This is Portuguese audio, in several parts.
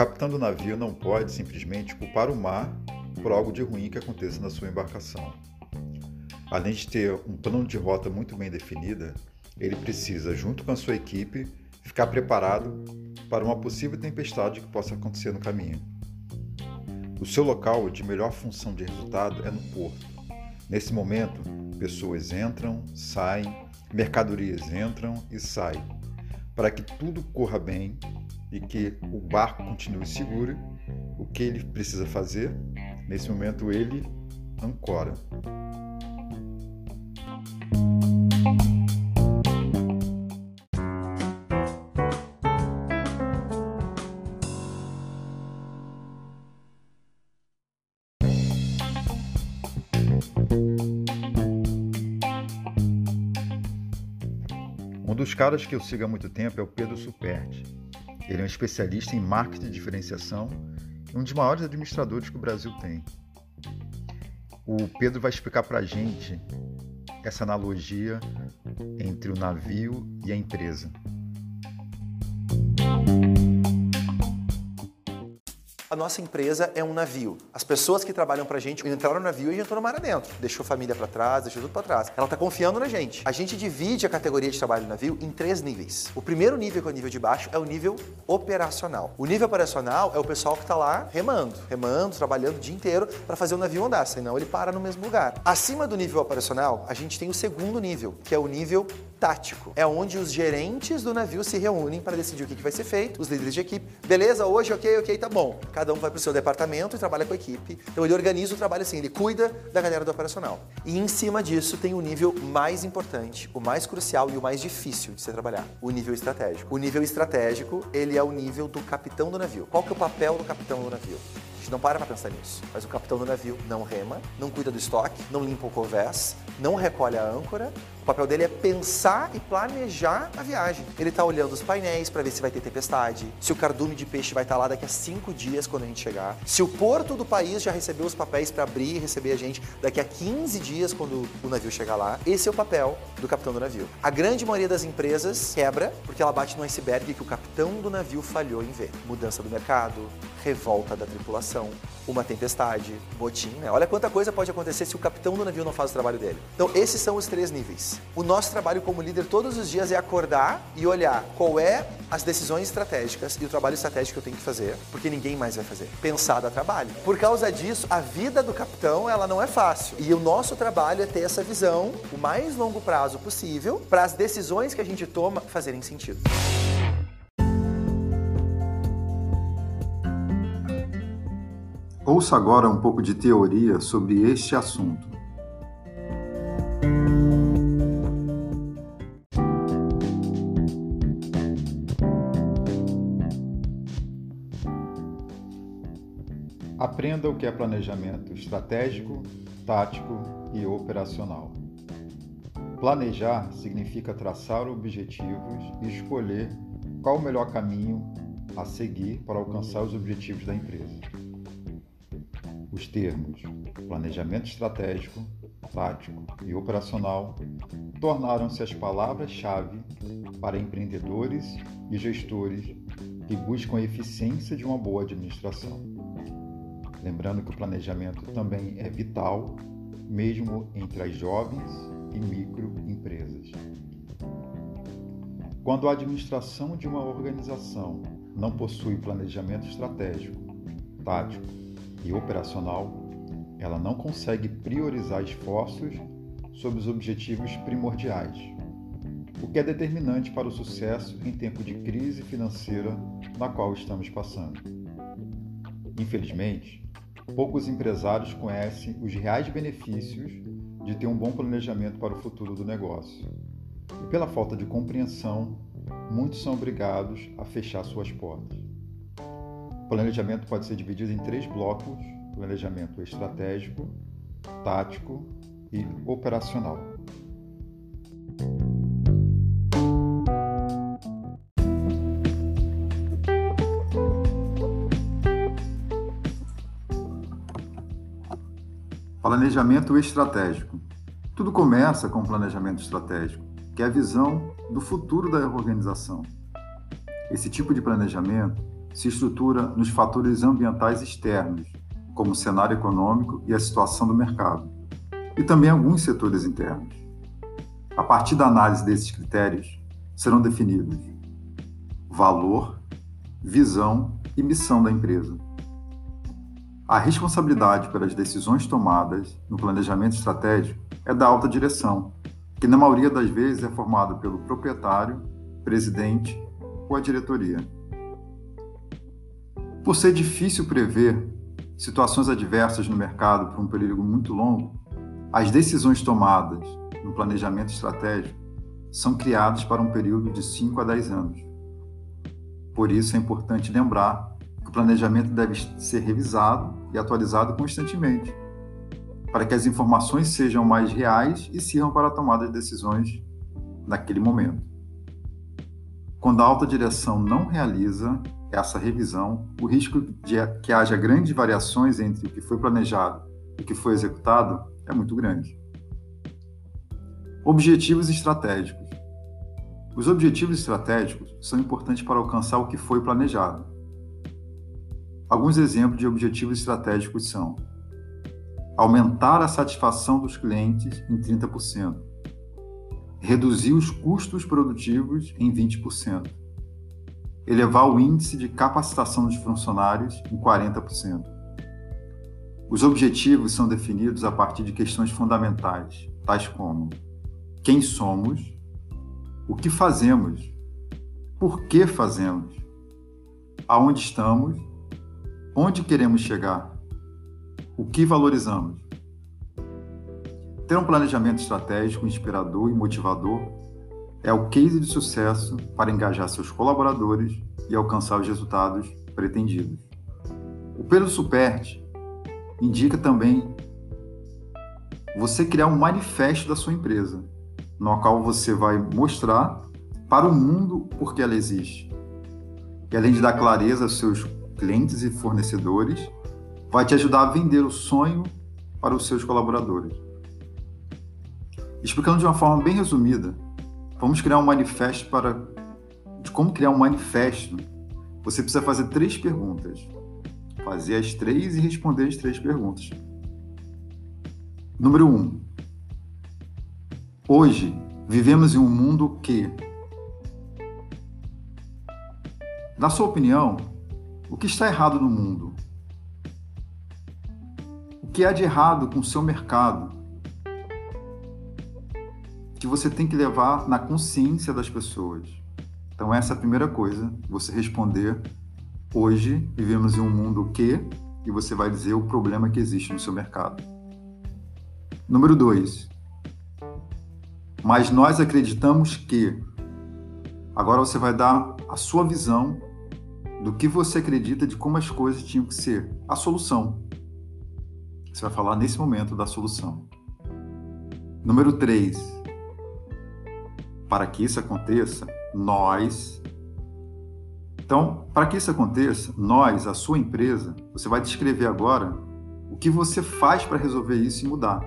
capitão do navio não pode simplesmente culpar o mar por algo de ruim que aconteça na sua embarcação. Além de ter um plano de rota muito bem definida, ele precisa, junto com a sua equipe, ficar preparado para uma possível tempestade que possa acontecer no caminho. O seu local de melhor função de resultado é no porto. Nesse momento, pessoas entram, saem, mercadorias entram e saem. Para que tudo corra bem e que o barco continue seguro, o que ele precisa fazer? Nesse momento, ele ancora. Um dos caras que eu sigo há muito tempo é o Pedro Superti. Ele é um especialista em marketing de diferenciação e um dos maiores administradores que o Brasil tem. O Pedro vai explicar para a gente essa analogia entre o navio e a empresa. A nossa empresa é um navio. As pessoas que trabalham pra gente entraram no navio e entrou no mar adentro. Deixou família para trás, deixou tudo para trás. Ela tá confiando na gente. A gente divide a categoria de trabalho do navio em três níveis. O primeiro nível, que é o nível de baixo, é o nível operacional. O nível operacional é o pessoal que tá lá remando, remando, trabalhando o dia inteiro para fazer o navio andar, senão ele para no mesmo lugar. Acima do nível operacional, a gente tem o segundo nível, que é o nível tático. É onde os gerentes do navio se reúnem para decidir o que vai ser feito, os líderes de equipe. Beleza, hoje, ok, ok, tá bom. Cada um vai para o seu departamento e trabalha com a equipe. Então ele organiza o trabalho assim, ele cuida da galera do operacional. E em cima disso tem o nível mais importante, o mais crucial e o mais difícil de se trabalhar, o nível estratégico. O nível estratégico, ele é o nível do capitão do navio. Qual que é o papel do capitão do navio? Gente não para para pensar nisso. Mas o capitão do navio não rema, não cuida do estoque, não limpa o convés, não recolhe a âncora, o papel dele é pensar e planejar a viagem. Ele está olhando os painéis para ver se vai ter tempestade, se o cardume de peixe vai estar tá lá daqui a cinco dias quando a gente chegar, se o porto do país já recebeu os papéis para abrir e receber a gente daqui a 15 dias quando o navio chegar lá. Esse é o papel do capitão do navio. A grande maioria das empresas quebra porque ela bate no iceberg que o capitão do navio falhou em ver. Mudança do mercado, revolta da tripulação, uma tempestade, botim, né? Olha quanta coisa pode acontecer se o capitão do navio não faz o trabalho dele. Então, esses são os três níveis. O nosso trabalho como líder todos os dias é acordar e olhar qual é as decisões estratégicas e o trabalho estratégico que eu tenho que fazer, porque ninguém mais vai fazer. Pensar dá trabalho. Por causa disso, a vida do capitão, ela não é fácil. E o nosso trabalho é ter essa visão, o mais longo prazo possível, para as decisões que a gente toma fazerem sentido. Ouça agora um pouco de teoria sobre este assunto. Aprenda o que é planejamento estratégico, tático e operacional. Planejar significa traçar objetivos e escolher qual o melhor caminho a seguir para alcançar os objetivos da empresa. Os termos planejamento estratégico, tático e operacional tornaram-se as palavras-chave para empreendedores e gestores que buscam a eficiência de uma boa administração. Lembrando que o planejamento também é vital, mesmo entre as jovens e microempresas. Quando a administração de uma organização não possui planejamento estratégico, tático e operacional, ela não consegue priorizar esforços sobre os objetivos primordiais, o que é determinante para o sucesso em tempo de crise financeira na qual estamos passando. Infelizmente, poucos empresários conhecem os reais benefícios de ter um bom planejamento para o futuro do negócio. E pela falta de compreensão, muitos são obrigados a fechar suas portas planejamento pode ser dividido em três blocos: planejamento estratégico, tático e operacional. Planejamento estratégico. Tudo começa com o planejamento estratégico, que é a visão do futuro da organização. Esse tipo de planejamento se estrutura nos fatores ambientais externos, como o cenário econômico e a situação do mercado, e também alguns setores internos. A partir da análise desses critérios, serão definidos valor, visão e missão da empresa. A responsabilidade pelas decisões tomadas no planejamento estratégico é da alta direção, que na maioria das vezes é formada pelo proprietário, presidente ou a diretoria. Por ser difícil prever situações adversas no mercado por um período muito longo, as decisões tomadas no planejamento estratégico são criadas para um período de 5 a 10 anos. Por isso é importante lembrar que o planejamento deve ser revisado e atualizado constantemente, para que as informações sejam mais reais e sirvam para a tomada de decisões naquele momento. Quando a alta direção não realiza essa revisão, o risco de que haja grandes variações entre o que foi planejado e o que foi executado é muito grande. Objetivos estratégicos. Os objetivos estratégicos são importantes para alcançar o que foi planejado. Alguns exemplos de objetivos estratégicos são: aumentar a satisfação dos clientes em 30%, reduzir os custos produtivos em 20%, elevar o índice de capacitação dos funcionários em 40%. Os objetivos são definidos a partir de questões fundamentais, tais como quem somos, o que fazemos, por que fazemos, aonde estamos, onde queremos chegar, o que valorizamos. Ter um planejamento estratégico inspirador e motivador é o case de sucesso para engajar seus colaboradores e alcançar os resultados pretendidos. O Pedro Superti indica também você criar um manifesto da sua empresa, no qual você vai mostrar para o mundo por que ela existe. E além de dar clareza aos seus clientes e fornecedores, vai te ajudar a vender o sonho para os seus colaboradores. Explicando de uma forma bem resumida, Vamos criar um manifesto para. De como criar um manifesto, você precisa fazer três perguntas. Fazer as três e responder as três perguntas. Número um. Hoje vivemos em um mundo que. Na sua opinião, o que está errado no mundo? O que há de errado com o seu mercado? Que você tem que levar na consciência das pessoas. Então, essa é a primeira coisa, você responder. Hoje vivemos em um mundo que, e você vai dizer o problema que existe no seu mercado. Número dois. Mas nós acreditamos que. Agora você vai dar a sua visão do que você acredita de como as coisas tinham que ser. A solução. Você vai falar nesse momento da solução. Número 3 para que isso aconteça, nós. Então, para que isso aconteça, nós, a sua empresa, você vai descrever agora o que você faz para resolver isso e mudar.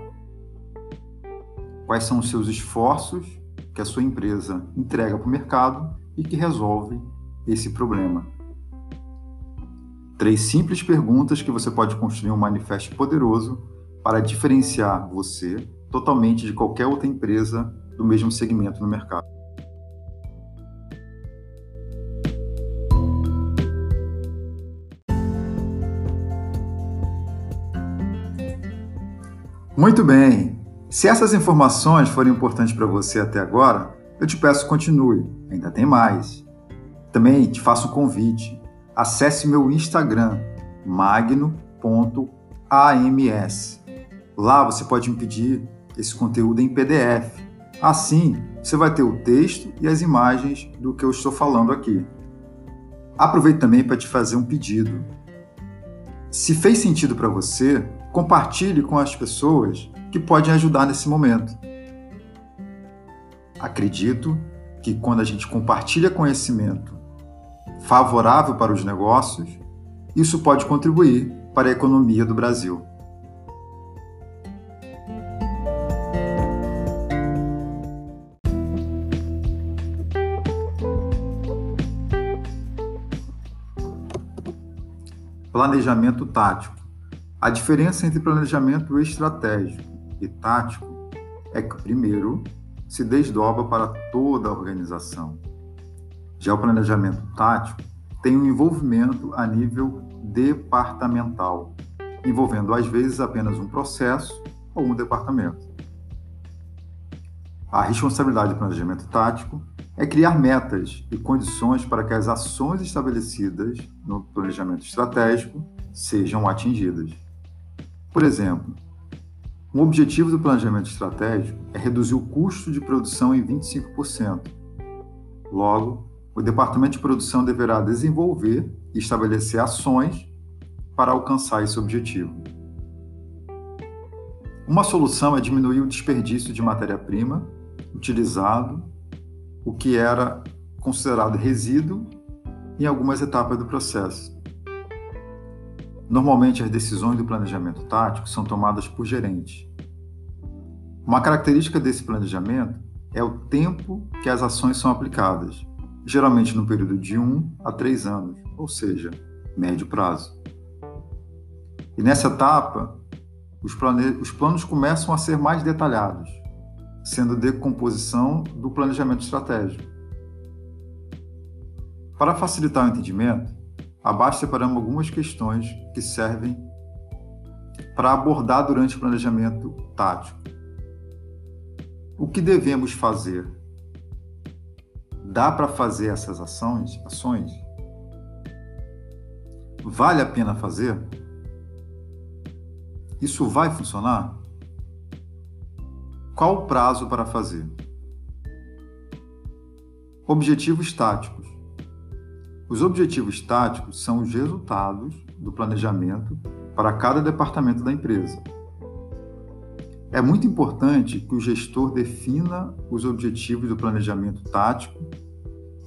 Quais são os seus esforços que a sua empresa entrega para o mercado e que resolve esse problema. Três simples perguntas que você pode construir um manifesto poderoso para diferenciar você totalmente de qualquer outra empresa do mesmo segmento no mercado. Muito bem! Se essas informações forem importantes para você até agora, eu te peço continue, ainda tem mais. Também te faço um convite. Acesse meu Instagram, magno.ams. Lá você pode me pedir esse conteúdo em PDF Assim, você vai ter o texto e as imagens do que eu estou falando aqui. Aproveito também para te fazer um pedido. Se fez sentido para você, compartilhe com as pessoas que podem ajudar nesse momento. Acredito que quando a gente compartilha conhecimento favorável para os negócios, isso pode contribuir para a economia do Brasil. Planejamento tático. A diferença entre planejamento estratégico e tático é que, primeiro, se desdobra para toda a organização. Já o planejamento tático tem um envolvimento a nível departamental, envolvendo às vezes apenas um processo ou um departamento. A responsabilidade do planejamento tático é criar metas e condições para que as ações estabelecidas no planejamento estratégico sejam atingidas. Por exemplo, um objetivo do planejamento estratégico é reduzir o custo de produção em 25%. Logo, o departamento de produção deverá desenvolver e estabelecer ações para alcançar esse objetivo. Uma solução é diminuir o desperdício de matéria-prima utilizado, o que era considerado resíduo em algumas etapas do processo. Normalmente, as decisões do planejamento tático são tomadas por gerente. Uma característica desse planejamento é o tempo que as ações são aplicadas, geralmente no período de 1 a 3 anos, ou seja, médio prazo. E nessa etapa, os, plane... os planos começam a ser mais detalhados, sendo decomposição do planejamento estratégico. Para facilitar o entendimento, abaixo separamos algumas questões que servem para abordar durante o planejamento tático. O que devemos fazer? Dá para fazer essas ações? Ações? Vale a pena fazer? Isso vai funcionar? Qual o prazo para fazer? Objetivos táticos. Os objetivos táticos são os resultados do planejamento para cada departamento da empresa. É muito importante que o gestor defina os objetivos do planejamento tático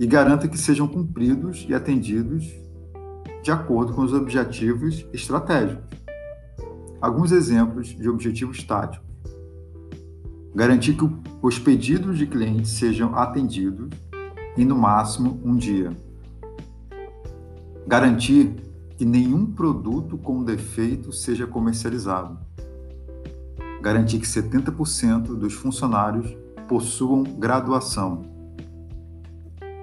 e garanta que sejam cumpridos e atendidos de acordo com os objetivos estratégicos. Alguns exemplos de objetivos táticos. Garantir que os pedidos de clientes sejam atendidos em no máximo um dia. Garantir que nenhum produto com defeito seja comercializado. Garantir que 70% dos funcionários possuam graduação.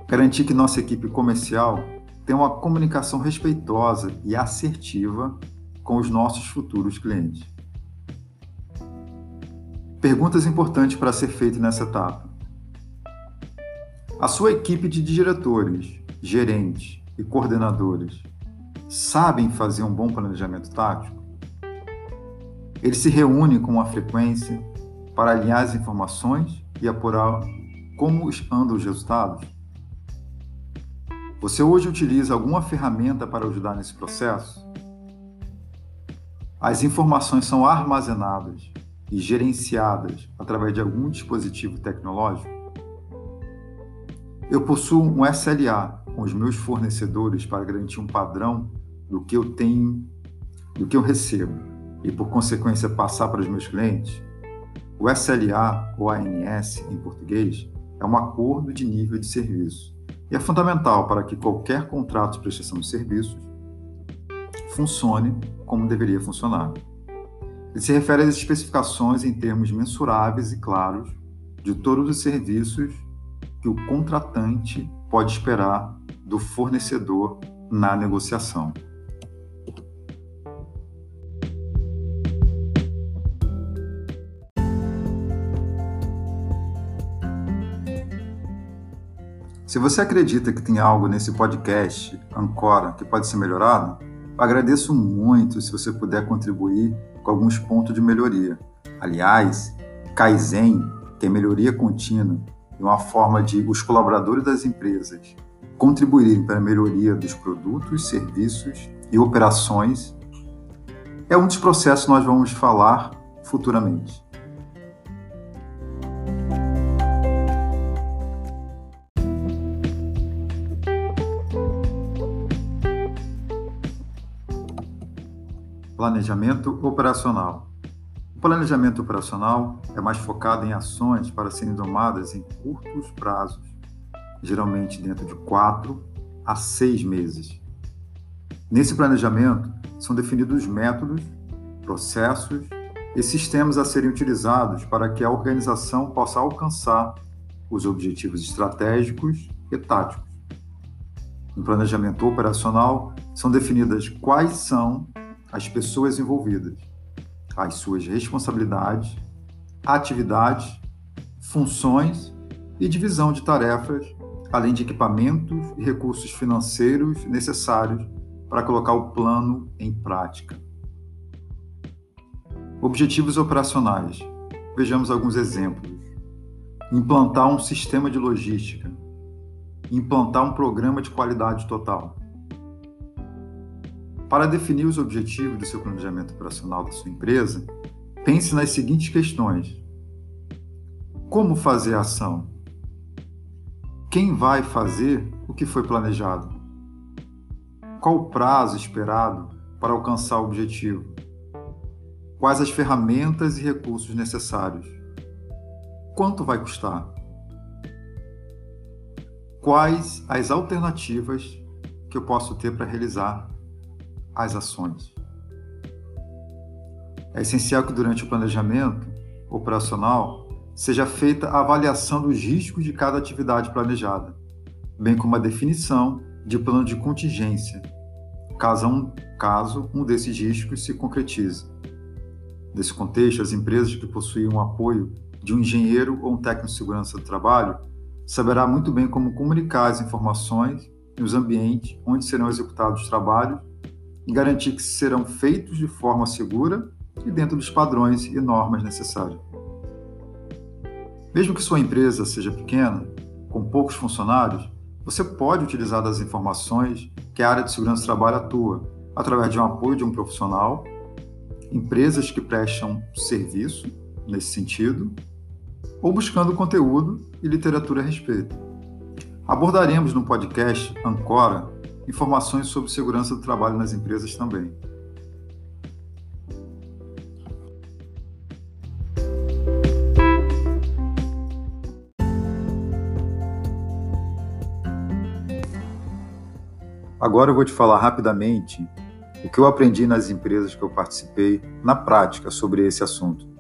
Garantir que nossa equipe comercial tenha uma comunicação respeitosa e assertiva com os nossos futuros clientes. Perguntas importantes para ser feito nessa etapa. A sua equipe de diretores, gerentes e coordenadores sabem fazer um bom planejamento tático? Eles se reúnem com uma frequência para alinhar as informações e apurar como andam os resultados? Você hoje utiliza alguma ferramenta para ajudar nesse processo? As informações são armazenadas e gerenciadas através de algum dispositivo tecnológico? Eu possuo um SLA com os meus fornecedores para garantir um padrão do que eu tenho, do que eu recebo e, por consequência, passar para os meus clientes? O SLA, ou ANS em português, é um acordo de nível de serviço e é fundamental para que qualquer contrato de prestação de serviços funcione como deveria funcionar. Ele se refere às especificações em termos mensuráveis e claros de todos os serviços que o contratante pode esperar do fornecedor na negociação. Se você acredita que tem algo nesse podcast, Ancora, que pode ser melhorado, agradeço muito se você puder contribuir com alguns pontos de melhoria. Aliás, Kaizen, que é melhoria contínua, é uma forma de os colaboradores das empresas contribuírem para a melhoria dos produtos, serviços e operações, é um dos processos que nós vamos falar futuramente. Planejamento operacional. O planejamento operacional é mais focado em ações para serem tomadas em curtos prazos, geralmente dentro de quatro a seis meses. Nesse planejamento, são definidos métodos, processos e sistemas a serem utilizados para que a organização possa alcançar os objetivos estratégicos e táticos. No planejamento operacional, são definidas quais são as pessoas envolvidas, as suas responsabilidades, atividades, funções e divisão de tarefas, além de equipamentos e recursos financeiros necessários para colocar o plano em prática. Objetivos operacionais. Vejamos alguns exemplos. Implantar um sistema de logística. Implantar um programa de qualidade total. Para definir os objetivos do seu planejamento operacional da sua empresa, pense nas seguintes questões: Como fazer a ação? Quem vai fazer o que foi planejado? Qual o prazo esperado para alcançar o objetivo? Quais as ferramentas e recursos necessários? Quanto vai custar? Quais as alternativas que eu posso ter para realizar as ações. É essencial que durante o planejamento operacional seja feita a avaliação dos riscos de cada atividade planejada, bem como a definição de plano de contingência, caso um, caso um desses riscos se concretize. Nesse contexto, as empresas que possuem o apoio de um engenheiro ou um técnico de segurança do trabalho saberá muito bem como comunicar as informações nos ambientes onde serão executados os trabalhos e garantir que serão feitos de forma segura e dentro dos padrões e normas necessários. Mesmo que sua empresa seja pequena, com poucos funcionários, você pode utilizar das informações que a área de segurança do trabalho atua, através de um apoio de um profissional, empresas que prestam serviço nesse sentido, ou buscando conteúdo e literatura a respeito. Abordaremos no podcast Ancora informações sobre segurança do trabalho nas empresas também. Agora eu vou te falar rapidamente o que eu aprendi nas empresas que eu participei na prática sobre esse assunto.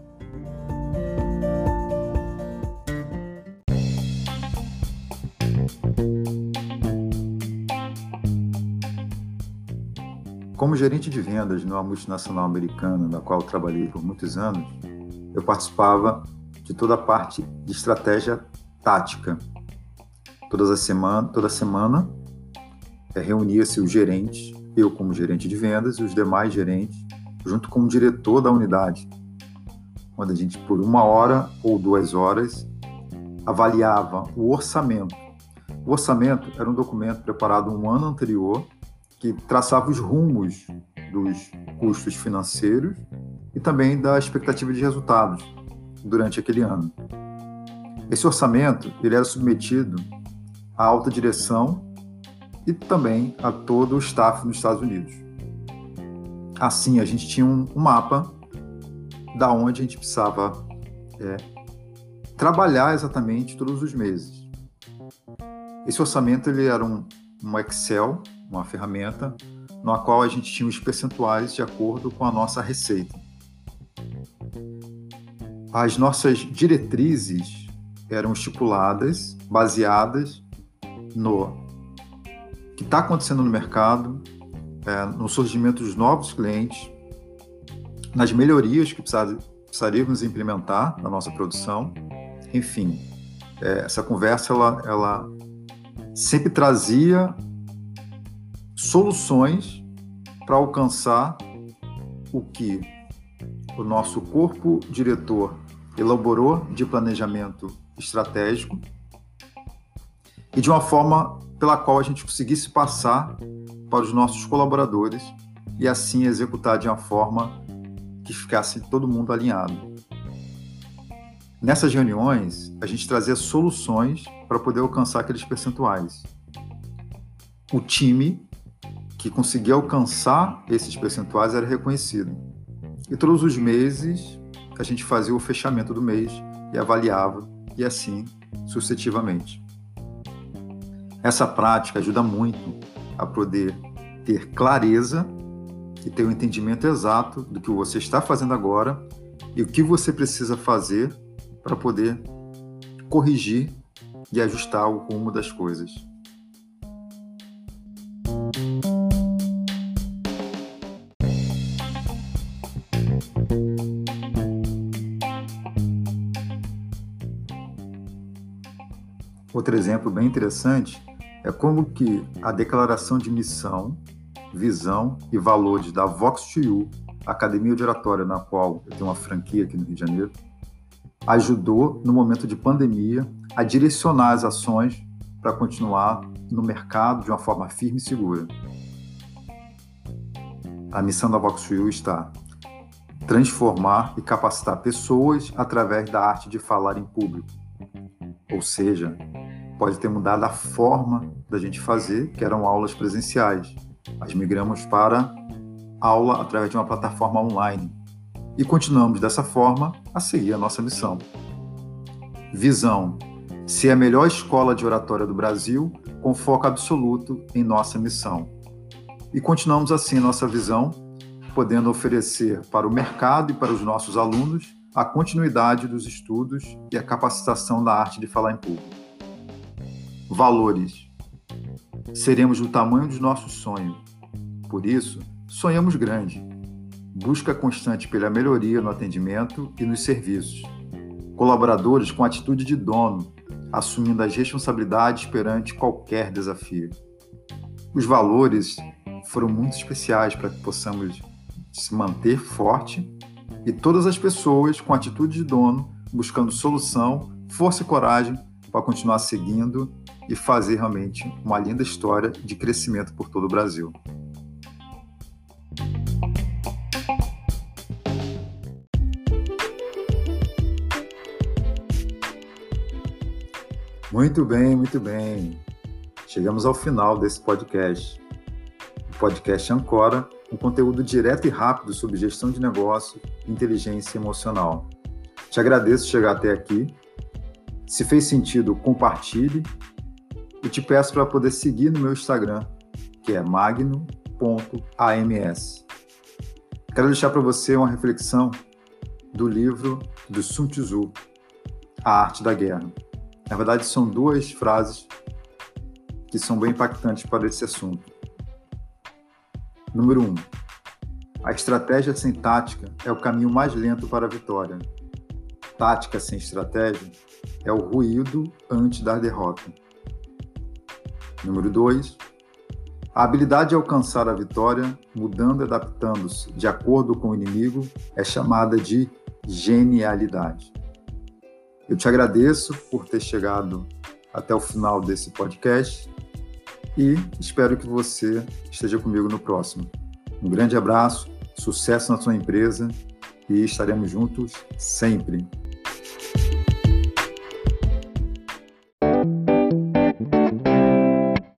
Gerente de vendas numa multinacional americana, na qual trabalhei por muitos anos, eu participava de toda a parte de estratégia tática. Todas as semana, toda semana é, reunia-se os gerentes, eu como gerente de vendas e os demais gerentes, junto com o diretor da unidade, onde a gente, por uma hora ou duas horas, avaliava o orçamento. O orçamento era um documento preparado um ano anterior que traçava os rumos dos custos financeiros e também da expectativa de resultados durante aquele ano. Esse orçamento ele era submetido à alta direção e também a todo o staff nos Estados Unidos. Assim, a gente tinha um, mapa da onde a gente precisava é, trabalhar exatamente todos os meses. Esse orçamento ele era um, um Excel uma ferramenta na qual a gente tinha os percentuais de acordo com a nossa receita. As nossas diretrizes eram estipuladas, baseadas no que está acontecendo no mercado, é, no surgimento dos novos clientes, nas melhorias que precisaríamos implementar na nossa produção, enfim, é, essa conversa ela, ela sempre trazia soluções para alcançar o que o nosso corpo diretor elaborou de planejamento estratégico e de uma forma pela qual a gente conseguisse passar para os nossos colaboradores e assim executar de uma forma que ficasse todo mundo alinhado. Nessas reuniões, a gente trazia soluções para poder alcançar aqueles percentuais. O time que conseguia alcançar esses percentuais era reconhecido. E todos os meses a gente fazia o fechamento do mês e avaliava, e assim sucessivamente. Essa prática ajuda muito a poder ter clareza e ter o um entendimento exato do que você está fazendo agora e o que você precisa fazer para poder corrigir e ajustar o rumo das coisas. Outro exemplo bem interessante é como que a declaração de missão, visão e valores da Vox2U, Academia de Oratória, na qual eu tenho uma franquia aqui no Rio de Janeiro, ajudou no momento de pandemia a direcionar as ações para continuar no mercado de uma forma firme e segura. A missão da Vox2U está transformar e capacitar pessoas através da arte de falar em público. Ou seja, pode ter mudado a forma da gente fazer, que eram aulas presenciais. Mas migramos para aula através de uma plataforma online. E continuamos dessa forma a seguir a nossa missão. Visão: ser a melhor escola de oratória do Brasil, com foco absoluto em nossa missão. E continuamos assim nossa visão, podendo oferecer para o mercado e para os nossos alunos a continuidade dos estudos e a capacitação da arte de falar em público. Valores. Seremos do tamanho dos nossos sonhos. Por isso, sonhamos grande. Busca constante pela melhoria no atendimento e nos serviços. Colaboradores com atitude de dono, assumindo as responsabilidades perante qualquer desafio. Os valores foram muito especiais para que possamos se manter forte e todas as pessoas com atitude de dono, buscando solução, força e coragem para continuar seguindo e fazer realmente uma linda história de crescimento por todo o Brasil. Muito bem, muito bem. Chegamos ao final desse podcast. O podcast Ancora, um conteúdo direto e rápido sobre gestão de negócio e inteligência emocional. Te agradeço chegar até aqui. Se fez sentido, compartilhe e te peço para poder seguir no meu Instagram, que é magno.ams. Quero deixar para você uma reflexão do livro do Sun Tzu, A Arte da Guerra. Na verdade, são duas frases que são bem impactantes para esse assunto. Número 1. Um, a estratégia sem tática é o caminho mais lento para a vitória. Tática sem estratégia é o ruído antes da derrota. Número 2. A habilidade de alcançar a vitória, mudando e adaptando-se de acordo com o inimigo, é chamada de genialidade. Eu te agradeço por ter chegado até o final desse podcast e espero que você esteja comigo no próximo. Um grande abraço, sucesso na sua empresa e estaremos juntos sempre.